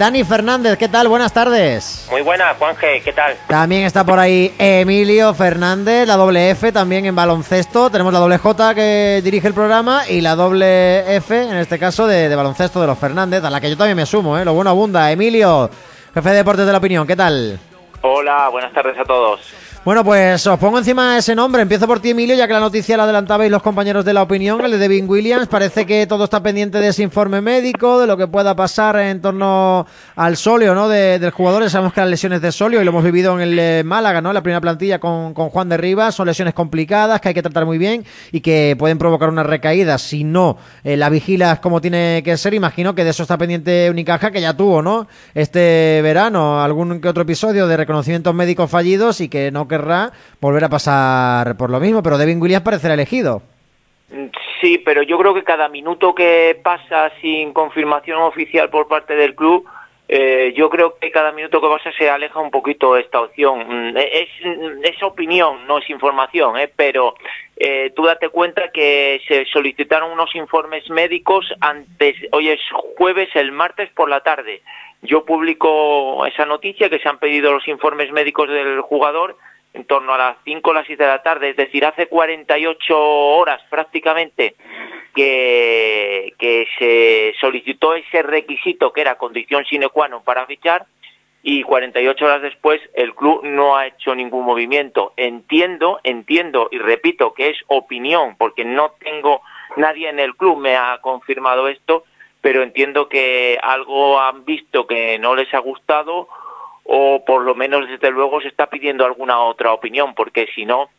Dani Fernández, ¿qué tal? Buenas tardes. Muy buenas, Juanje, ¿qué tal? También está por ahí Emilio Fernández, la doble F también en baloncesto. Tenemos la doble J que dirige el programa y la doble F, en este caso, de, baloncesto de los Fernández, a la que yo también me sumo, ¿eh? Lo bueno abunda. Emilio, jefe de deportes de la opinión, ¿qué tal? Hola, buenas tardes a todos. Bueno, pues os pongo encima ese nombre. Empiezo por ti, Emilio, ya que la noticia la adelantabais los compañeros de la opinión, el de Devin Williams. Parece que todo está pendiente de ese informe médico, de lo que pueda pasar en torno al solio, ¿no? del jugador. sabemos que las lesiones de solio, y lo hemos vivido en el eh, Málaga, ¿no? La primera plantilla con, Juan de Rivas, son lesiones complicadas que hay que tratar muy bien y que pueden provocar una recaída. Si no eh, la vigilas como tiene que ser, imagino que de eso está pendiente Unicaja, que ya tuvo, ¿no? Este verano, algún que otro episodio de reconocimientos médicos fallidos y que no querrá volver a pasar por lo mismo, pero Devin Williams parecerá elegido. Sí, pero yo creo que cada minuto que pasa sin confirmación oficial por parte del club, eh, yo creo que cada minuto que pasa se aleja un poquito esta opción. Mm, es, es opinión, no es información, ¿eh? pero eh, tú date cuenta que se solicitaron unos informes médicos antes, hoy es jueves, el martes por la tarde. Yo publico esa noticia que se han pedido los informes médicos del jugador en torno a las 5 o las 7 de la tarde, es decir, hace 48 horas prácticamente que, que se solicitó ese requisito que era condición sine qua non para fichar y 48 horas después el club no ha hecho ningún movimiento. Entiendo, entiendo y repito que es opinión porque no tengo nadie en el club me ha confirmado esto, pero entiendo que algo han visto que no les ha gustado o por lo menos desde luego se está pidiendo alguna otra opinión, porque si no,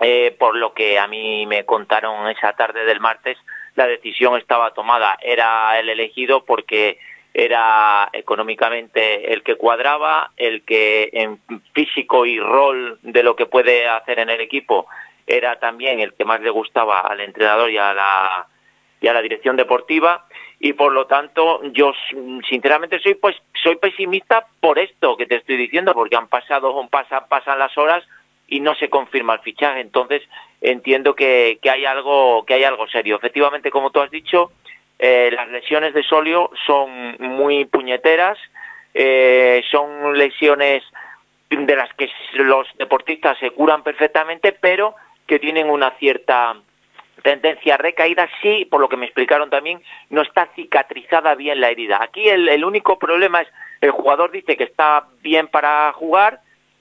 eh, por lo que a mí me contaron esa tarde del martes, la decisión estaba tomada, era el elegido porque era económicamente el que cuadraba, el que en físico y rol de lo que puede hacer en el equipo era también el que más le gustaba al entrenador y a la, y a la dirección deportiva y por lo tanto yo sinceramente soy pues soy pesimista por esto que te estoy diciendo porque han pasado pasan pasan las horas y no se confirma el fichaje. Entonces entiendo que, que hay algo que hay algo serio. Efectivamente como tú has dicho eh, las lesiones de solio son muy puñeteras eh, son lesiones de las que los deportistas se curan perfectamente pero que tienen una cierta tendencia a recaída, sí, por lo que me explicaron también, no está cicatrizada bien la herida. Aquí el, único problema es, el jugador dice que está bien para jugar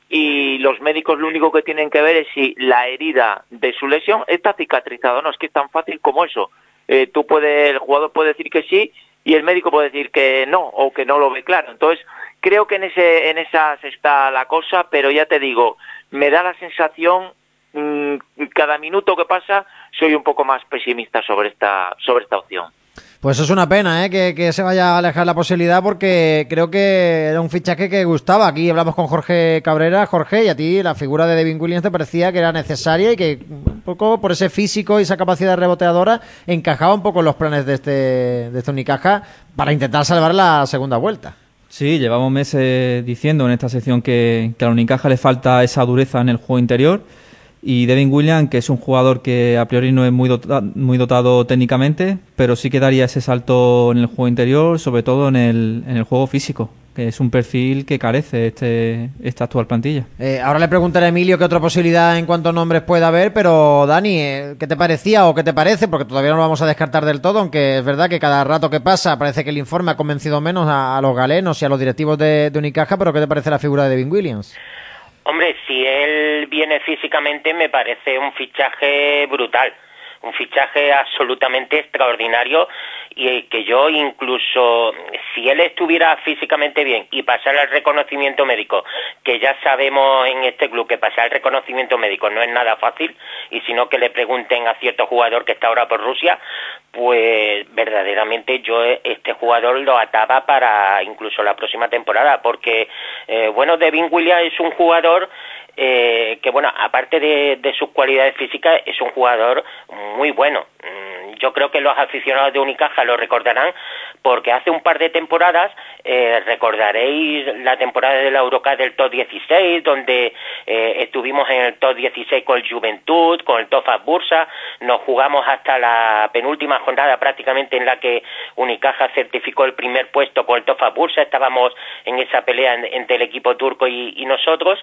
y los médicos lo único que tienen que ver es si la herida de su lesión está cicatrizada. No es que es tan fácil como eso. Eh, tú puede, el jugador puede decir que sí y el médico puede decir que no o que no lo ve claro. Entonces, creo que en, ese, en esas está la cosa, pero ya te digo, me da la sensación cada minuto que pasa soy un poco más pesimista sobre esta, sobre esta opción. Pues es una pena ¿eh? que, se vaya a alejar la posibilidad porque creo que era un fichaje que gustaba. Aquí hablamos con Jorge Cabrera. Jorge, y a ti la figura de Devin Williams te parecía que era necesaria y que un poco por ese físico y esa capacidad reboteadora encajaba un poco en los planes de este, de este Unicaja para intentar salvar la segunda vuelta. Sí, llevamos meses diciendo en esta sección que, que a la Unicaja le falta esa dureza en el juego interior y Devin Williams, que es un jugador que a priori no es muy dotado, muy dotado técnicamente, pero sí que daría ese salto en el juego interior, sobre todo en el, en el juego físico, que es un perfil que carece este, esta actual plantilla. Eh, ahora le preguntaré a Emilio qué otra posibilidad en cuanto nombres puede haber, pero Dani, eh, ¿qué te parecía o qué te parece? Porque todavía no lo vamos a descartar del todo, aunque es verdad que cada rato que pasa parece que el informe ha convencido menos a, los galenos y a los directivos de, de Unicaja, pero ¿qué te parece la figura de Devin Williams? Hombre, si él viene físicamente me parece un fichaje brutal, un fichaje absolutamente extraordinario y que yo incluso si él estuviera físicamente bien y pasara el reconocimiento médico, que ya sabemos en este club que pasar el reconocimiento médico no es nada fácil y sino que le pregunten a cierto jugador que está ahora por Rusia, pues verdaderamente yo este jugador lo ataba para incluso la próxima temporada porque eh, bueno Devin Williams es un jugador eh, que bueno aparte de, de sus cualidades físicas es un jugador muy bueno yo creo que los aficionados de Unicaja lo recordarán porque hace un par de temporadas eh, recordaréis la temporada de la Eurocup del top 16 donde eh, estuvimos en el top 16 con el Juventud, con el Tofas Bursa, nos jugamos hasta la penúltima jornada prácticamente en la que Unicaja certificó el primer puesto con el Tofas Bursa, estábamos en esa pelea entre el equipo turco y nosotros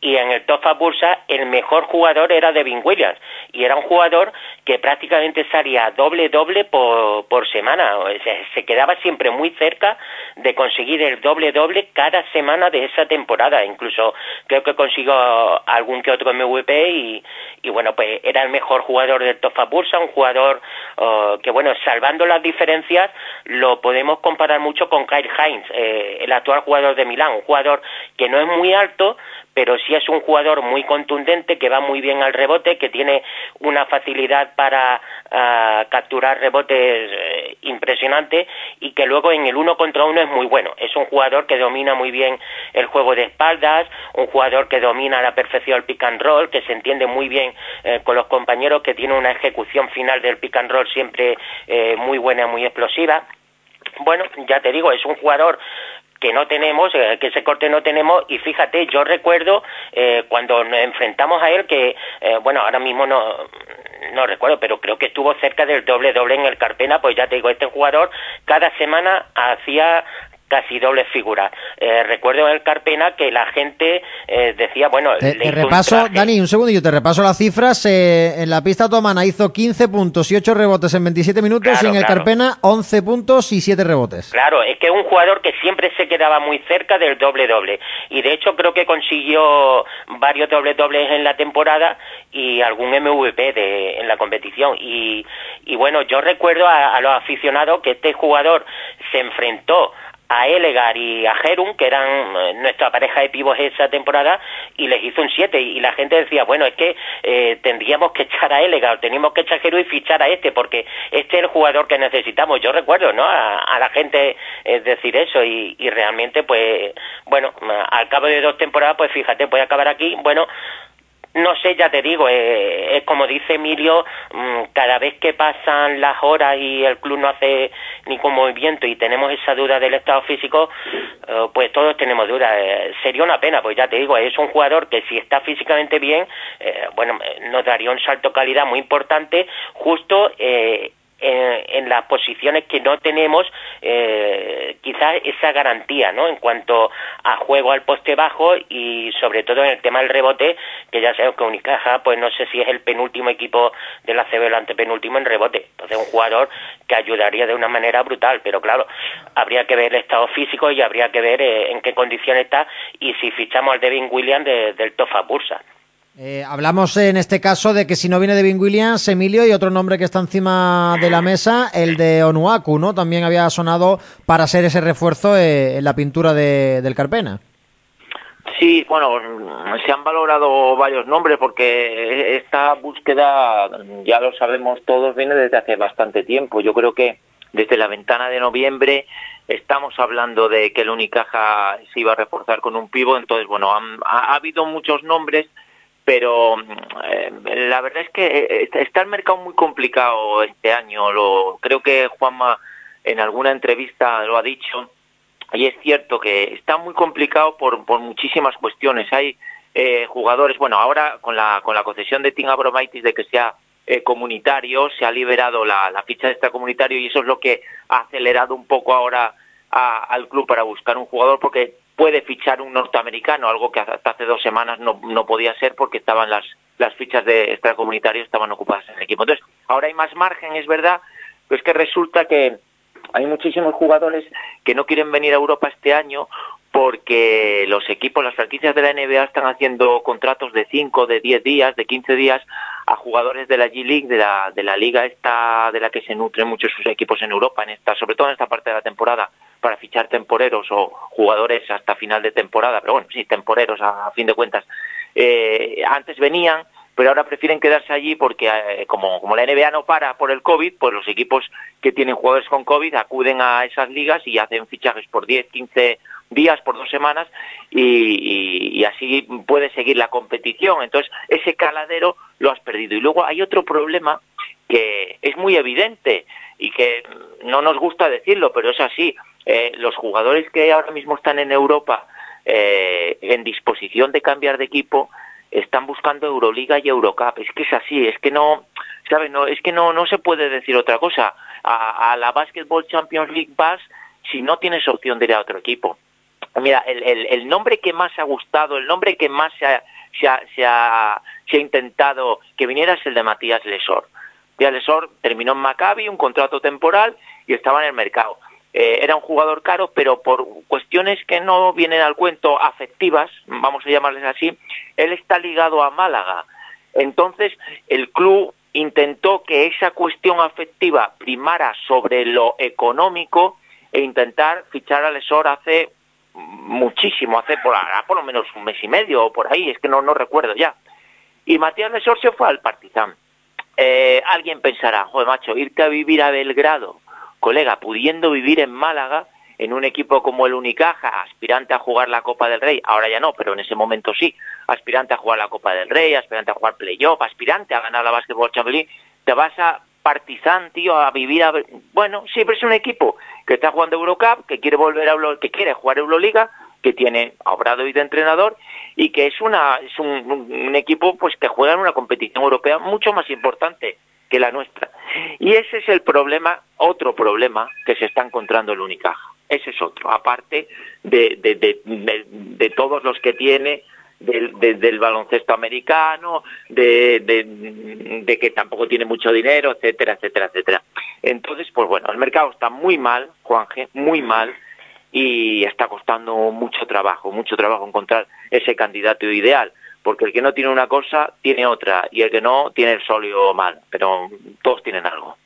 y en el Tofa Bursa el mejor jugador era Devin Williams y era un jugador que prácticamente doble doble por, semana. Se quedaba siempre muy cerca de conseguir el doble doble cada semana de esa temporada. Incluso creo que consiguió algún que otro MVP y, bueno pues era el mejor jugador del Tofa Bursa un jugador oh, que bueno salvando las diferencias lo podemos comparar mucho con Kyle Hines eh, el actual jugador de Milán un jugador que no es muy alto pero sí es un jugador muy contundente, que va muy bien al rebote, que tiene una facilidad para ah, capturar rebotes eh, impresionante y que luego en el uno contra uno es muy bueno. Es un jugador que domina muy bien el juego de espaldas, un jugador que domina a la perfección el pick and roll, que se entiende muy bien eh, con los compañeros, que tiene una ejecución final del pick and roll siempre eh, muy buena, muy explosiva. Bueno, ya te digo, es un jugador que no tenemos, eh, que ese corte no tenemos, y fíjate, yo recuerdo eh, cuando nos enfrentamos a él que, eh, bueno, ahora mismo no, no recuerdo, pero creo que estuvo cerca del doble doble en el Carpena, pues ya te digo, este jugador cada semana hacía casi doble figura. Eh, recuerdo en el Carpena que la gente eh, decía, bueno... Te, repaso, Dani, un segundo, yo te repaso las cifras. Eh, en la pista Tomana hizo 15 puntos y 8 rebotes en 27 minutos y en el Carpena 11 puntos y 7 rebotes. Claro, es que es un jugador que siempre se quedaba muy cerca del doble-doble. Y de hecho creo que consiguió varios doble-dobles en la temporada y algún MVP de, en la competición. Y, y bueno, yo recuerdo a, a los aficionados que este jugador se enfrentó a Elegar y a Jerum, que eran eh, nuestra pareja de pibos esa temporada, y les hizo un 7. Y la gente decía, bueno, es que eh, tendríamos que echar a Elegar, teníamos que echar a Jerum y fichar a este, porque este es el jugador que necesitamos. Yo recuerdo, ¿no? A, la gente eh, decir eso, y, y realmente, pues, bueno, al cabo de dos temporadas, pues fíjate, a acabar aquí. Bueno, no sé, ya te digo, eh, como dice Emilio, mm, cada vez que pasan las horas y el club no hace ningún movimiento y tenemos esa duda del estado físico, eh, pues todos tenemos dudas. Eh, sería una pena, pues ya te digo, es un jugador que si está físicamente bien, bueno, nos daría un salto calidad muy importante, justo en, las posiciones que no tenemos eh, quizás esa garantía ¿no? en cuanto a juego al poste bajo y sobre todo en el tema del rebote que ya sabemos que Unicaja pues no sé si es el penúltimo equipo de la CB el antepenúltimo en rebote entonces un jugador que ayudaría de una manera brutal pero claro habría que ver el estado físico y habría que ver eh, en qué condición está y si fichamos al Devin Williams del Tofa Bursa eh, hablamos en este caso de que si no viene Devin Williams, Emilio, y otro nombre que está encima de la mesa, el de Onuaku, ¿no? También había sonado para ser ese refuerzo eh, en la pintura de, del Carpena. Sí, bueno, se han valorado varios nombres porque esta búsqueda, ya lo sabemos todos, viene desde hace bastante tiempo. Yo creo que desde la ventana de noviembre estamos hablando de que el Unicaja se iba a reforzar con un pivo, entonces, bueno, ha habido muchos nombres pero eh, la verdad es que eh, está el mercado muy complicado este año. Lo, creo que Juanma en alguna entrevista lo ha dicho y es cierto que está muy complicado por, por muchísimas cuestiones. Hay eh, jugadores, bueno, ahora con la, con la concesión de Tim Abromaitis de que sea comunitario, se ha liberado la, ficha de extracomunitario y eso es lo que ha acelerado un poco ahora al club para buscar un jugador porque puede fichar un norteamericano, algo que hasta hace dos semanas no, podía ser porque estaban las, las fichas de extracomunitario estaban ocupadas en el equipo. Entonces, ahora hay más margen, es verdad, pero es que resulta que hay muchísimos jugadores que no quieren venir a Europa este año porque los equipos, las franquicias de la NBA están haciendo contratos de 5, de 10 días, de 15 días a jugadores de la G-League, de la, de la liga esta de la que se nutren muchos sus equipos en Europa, en esta, sobre todo en esta parte de la temporada temporeros o jugadores hasta final de temporada, pero bueno, sí, temporeros a, fin de cuentas. Eh, antes venían, pero ahora prefieren quedarse allí porque eh, como, como la NBA no para por el COVID, pues los equipos que tienen jugadores con COVID acuden a esas ligas y hacen fichajes por 10, 15 días, por dos semanas, y, y, así puede seguir la competición. Entonces, ese caladero lo has perdido. Y luego hay otro problema que es muy evidente y que no nos gusta decirlo, pero es así. Eh, los jugadores que ahora mismo están en Europa eh, en disposición de cambiar de equipo están buscando Euroliga y Eurocup. Es que es así, es que no, ¿sabes? No, es que no, no se puede decir otra cosa. A, la Basketball Champions League vas si no tienes opción de ir a otro equipo. Mira, el, el, el nombre que más ha gustado, el nombre que más se ha, se ha, se ha, se ha intentado que viniera es el de Matías Lesor. Matías Lesor terminó en Maccabi, un contrato temporal, y estaba en el mercado. Eh, era un jugador caro, pero por cuestiones que no vienen al cuento, afectivas, vamos a llamarles así, él está ligado a Málaga. Entonces, el club intentó que esa cuestión afectiva primara sobre lo económico e intentar fichar a Lesor hace muchísimo, hace por, por lo menos un mes y medio o por ahí, es que no, no recuerdo ya. Y Matías Lesor se fue al Partizan. Eh, alguien pensará, joder macho, irte a vivir a Belgrado, colega, pudiendo vivir en Málaga, en un equipo como el Unicaja, aspirante a jugar la Copa del Rey, ahora ya no, pero en ese momento sí, aspirante a jugar la Copa del Rey, aspirante a jugar playoff, aspirante a ganar la Basketball Champions te vas a Partizan, tío, a vivir a... Bueno, siempre es un equipo que está jugando Eurocup, que quiere volver a que quiere jugar Euroliga, que tiene a Obradovic de entrenador y que es una es un, equipo pues que juega en una competición europea mucho más importante que la nuestra. Y ese es el problema, otro problema que se está encontrando el Unicaja. Ese es otro, aparte de, de, de, de todos los que tiene del, del baloncesto americano, de, que tampoco tiene mucho dinero, etcétera, etcétera, etcétera. Entonces, pues bueno, el mercado está muy mal, Juanje, muy mal, y está costando mucho trabajo, mucho trabajo encontrar ese candidato ideal, porque el que no tiene una cosa tiene otra, y el que no tiene el sólido mal, pero todos tienen algo.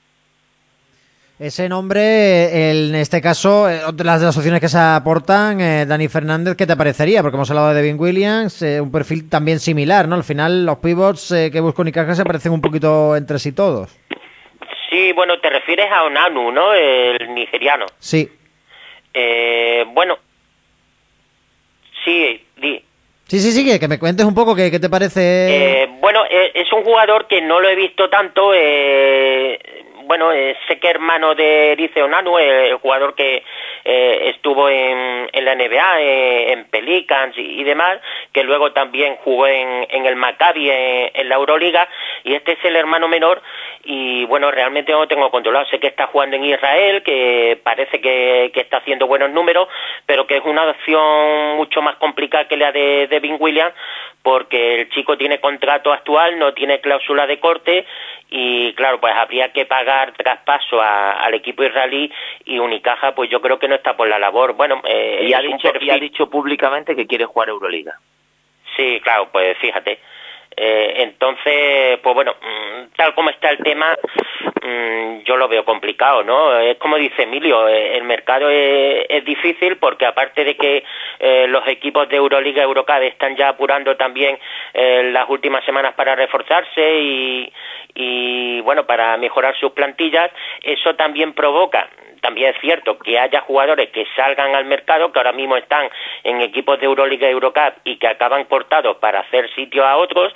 Ese nombre, en este caso, eh, las de las opciones que se aportan, eh, Dani Fernández, ¿qué te parecería? Porque hemos hablado de Devin Williams, eh, un perfil también similar, ¿no? Al final, los pivots que busca Unicaja se parecen un poquito entre sí todos. Sí, bueno, te refieres a Onanu, ¿no? El nigeriano. Sí. bueno, sí, di. Sí, sí, sí, que, me cuentes un poco qué, qué te parece. bueno, es un jugador que no lo he visto tanto. Eh, bueno, eh, sé que hermano de Erice Onanu, el jugador que eh, estuvo en, la NBA, eh, en Pelicans y, demás, que luego también jugó en, el Maccabi, en, la Euroliga, y este es el hermano menor, y bueno, realmente no lo tengo controlado. Sé que está jugando en Israel, que parece que, está haciendo buenos números, pero que es una opción mucho más complicada que la de Devin Williams, porque el chico tiene contrato actual, no tiene cláusula de corte y claro, pues habría que pagar traspaso al equipo israelí y Unicaja pues yo creo que no está por la labor. Bueno, eh, y, ha dicho, y ha dicho públicamente que quiere jugar Euroliga. Sí, claro, pues fíjate. Eh, entonces, pues bueno, mm, tal como está el tema, mm, yo lo veo complicado, ¿no? Es como dice Emilio, eh, el mercado es, difícil porque aparte de que eh, los equipos de Euroliga y Eurocup están ya apurando también las últimas semanas para reforzarse y, y, bueno, para mejorar sus plantillas, eso también provoca también es cierto que haya jugadores que salgan al mercado, que ahora mismo están en equipos de Euroliga y Eurocup y que acaban cortados para hacer sitio a otros,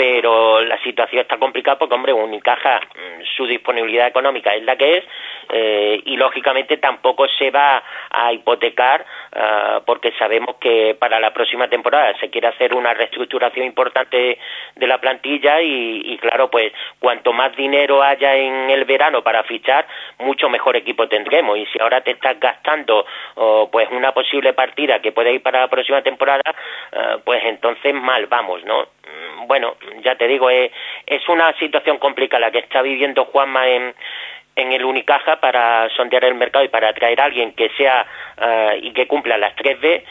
pero la situación está complicada porque, hombre, Unicaja, mm, su disponibilidad económica es la que es eh, y, lógicamente, tampoco se va a hipotecar ah, porque sabemos que para la próxima temporada se quiere hacer una reestructuración importante de la plantilla y, claro, pues cuanto más dinero haya en el verano para fichar, mucho mejor equipo tendremos y si ahora te estás gastando pues una posible partida que puede ir para la próxima temporada, ah, pues entonces mal vamos, ¿no? Mm, bueno, ya te digo, es, es una situación complicada la que está viviendo Juanma en, el Unicaja para sondear el mercado y para atraer a alguien que sea eh, y que cumpla las 3B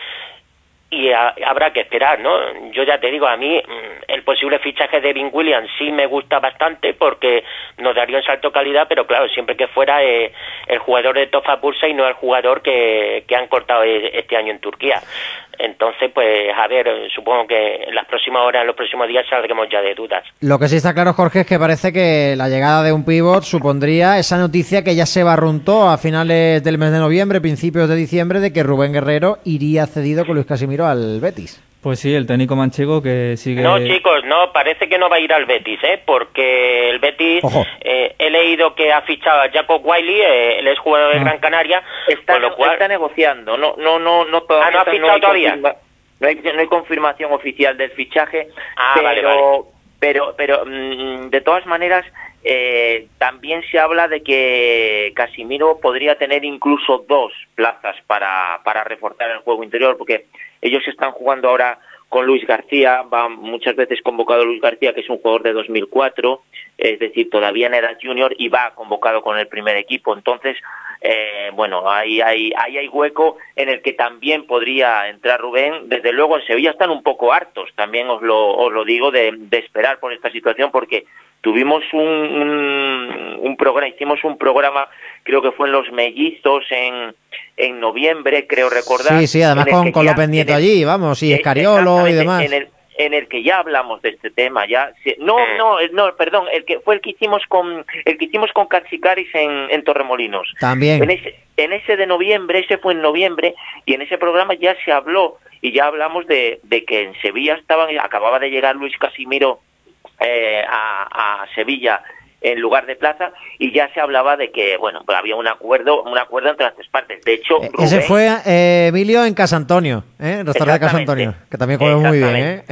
y habrá que esperar, ¿no? Yo ya te digo, a mí mm, el posible fichaje de Vin Williams sí me gusta bastante porque nos daría un salto calidad, pero claro, siempre que fuera eh, el jugador de Tofa Bursa y no el jugador que, que han cortado e, este año en Turquía. Entonces, pues, a ver, supongo que en las próximas horas, en los próximos días saldremos ya de dudas. Lo que sí está claro, Jorge, es que parece que la llegada de un pivot supondría esa noticia que ya se barruntó a finales del mes de noviembre, principios de diciembre, de que Rubén Guerrero iría cedido con Luis Casimiro al Betis. Pues sí, el técnico manchego que sigue... No, chicos, no, parece que no va a ir al Betis, ¿eh? Porque el Betis, eh, he leído que ha fichado a Jacob Wiley, eh, el exjugador de ah. Gran Canaria, está, lo cual... está negociando, no, no, no, no Ah, no ha fichado todavía. No hay, no hay, confirmación oficial del fichaje, ah, pero, pero, pero mm, de todas maneras eh, también se habla de que Casimiro podría tener incluso dos plazas para, para reforzar el juego interior, porque ellos están jugando ahora con Luis García, va muchas veces convocado Luis García, que es un jugador de 2004, es decir, todavía en edad junior y va convocado con el primer equipo. Entonces, eh, bueno, ahí hay, ahí hay hueco en el que también podría entrar Rubén. Desde luego en Sevilla están un poco hartos, también os lo, os lo digo, de, de esperar por esta situación, porque tuvimos un, un, programa, hicimos un programa, creo que fue en Los Mellizos en, en noviembre, creo recordar. Sí, sí, además con, con lo pendiente allí, vamos, y Escariolo y demás. En el, en el que ya hablamos de este tema, ya no, no, no, perdón, el que fue el que hicimos con el que hicimos con Caxicaris en, en Torremolinos. También. En ese, en ese de noviembre, ese fue en noviembre y en ese programa ya se habló y ya hablamos de, de que en Sevilla estaban acababa de llegar Luis Casimiro eh, a, Sevilla en lugar de plaza y ya se hablaba de que bueno pues había un acuerdo un acuerdo entre las tres partes. De hecho eh, ese fue eh, Emilio en Casa Antonio ¿eh? restaurante de Casa Antonio que también come muy bien ¿eh?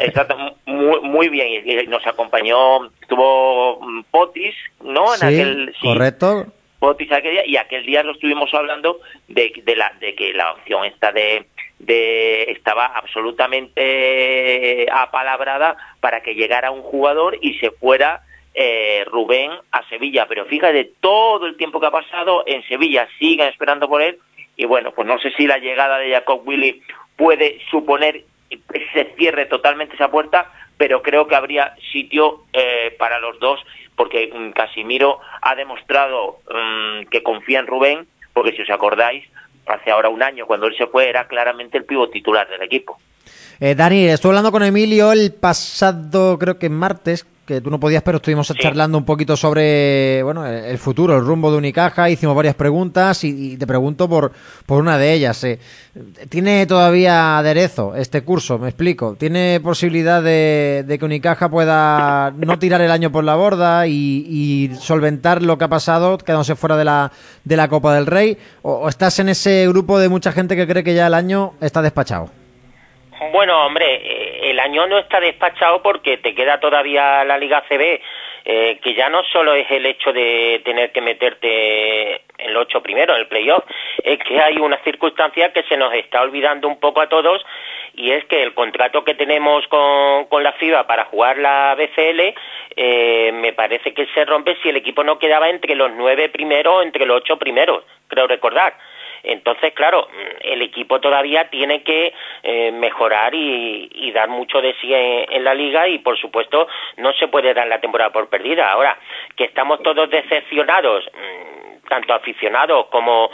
Exacto, muy, muy bien. Y nos acompañó estuvo mm, Potis no en aquel correcto. Potis aquel día y aquel día lo estuvimos hablando de, de la de que la opción esta de de estaba absolutamente apalabrada para que llegara un jugador y se fuera eh, Rubén a Sevilla. Pero fíjate, todo el tiempo que ha pasado en Sevilla siguen esperando por él y bueno, pues no sé si la llegada de Jacob Willy puede suponer que se cierre totalmente esa puerta, pero creo que habría sitio eh, para los dos porque mm, Casimiro ha demostrado mm, que confía en Rubén, porque si os acordáis, hace ahora un año, cuando él se fue, era claramente el pivo titular del equipo. Eh, Dani, estuve hablando con Emilio el pasado, creo que martes, que tú no podías, pero estuvimos charlando un poquito sobre bueno el futuro, el rumbo de Unicaja, hicimos varias preguntas y, te pregunto por, por una de ellas. Eh. ¿Tiene todavía aderezo este curso? Me explico. ¿Tiene posibilidad de, que Unicaja pueda no tirar el año por la borda y, solventar lo que ha pasado quedándose fuera de la, de la Copa del Rey? ¿O estás en ese grupo de mucha gente que cree que ya el año está despachado? Bueno, hombre, eh, el año no está despachado porque te queda todavía la Liga CB, eh, que ya no solo es el hecho de tener que meterte en los ocho primeros, en el playoff, es que hay una circunstancia que se nos está olvidando un poco a todos y es que el contrato que tenemos con, con la FIBA para jugar la BCL eh, me parece que se rompe si el equipo no quedaba entre los nueve primeros o entre los ocho primeros, creo recordar. Entonces, claro, el equipo todavía tiene que eh, mejorar y, dar mucho de sí en, la liga y, por supuesto, no se puede dar la temporada por perdida. Ahora, que estamos todos decepcionados. Mm, tanto aficionados como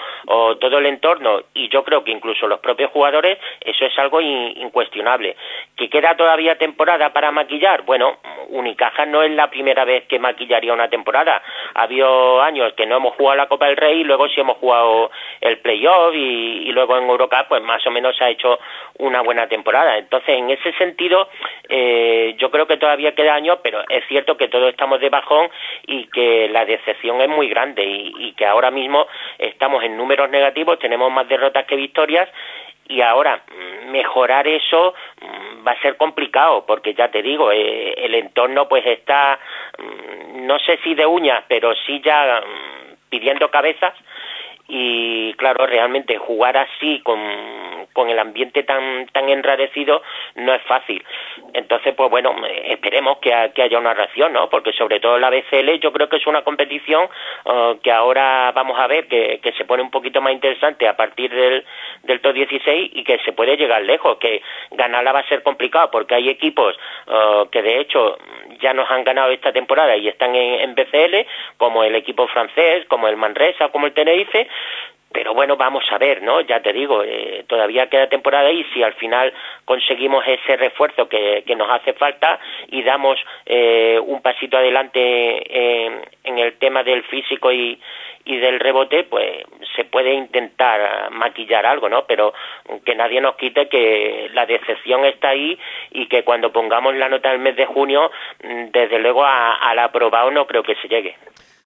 todo el entorno y yo creo que incluso los propios jugadores, eso es algo incuestionable. ¿Que queda todavía temporada para maquillar? Bueno, Unicaja no es la primera vez que maquillaría una temporada. Ha habido años que no hemos jugado la Copa del Rey y luego sí hemos jugado el playoff y, y luego en Eurocup pues más o menos se ha hecho una buena temporada. Entonces, en ese sentido, eh, yo creo que todavía queda años, pero es cierto que todos estamos de bajón y que la decepción es muy grande y que ahora mismo estamos en números negativos, tenemos más derrotas que victorias y ahora mm, mejorar eso mm, va a ser complicado porque ya te digo eh, el entorno pues está mm, no sé si de uñas pero sí ya pidiendo cabezas y claro realmente jugar así con con el ambiente tan tan enrarecido no es fácil. Entonces, pues bueno, esperemos que, haya una reacción, ¿no? Porque sobre todo la BCL yo creo que es una competición uh, que ahora vamos a ver que, se pone un poquito más interesante a partir del, del top 16 y que se puede llegar lejos, que ganarla va a ser complicado porque hay equipos uh, que de hecho ya nos han ganado esta temporada y están en, en BCL, como el equipo francés, como el Manresa, como el Tenerife, pero bueno, vamos a ver, ¿no? Ya te digo, eh, todavía queda temporada y si al final conseguimos ese refuerzo que, nos hace falta y damos eh, un pasito adelante en el tema del físico y, y del rebote, pues se puede intentar maquillar algo, ¿no? Pero que nadie nos quite que la decepción está ahí y que cuando pongamos la nota del mes de junio, mm, desde luego a, al aprobado no creo que se llegue.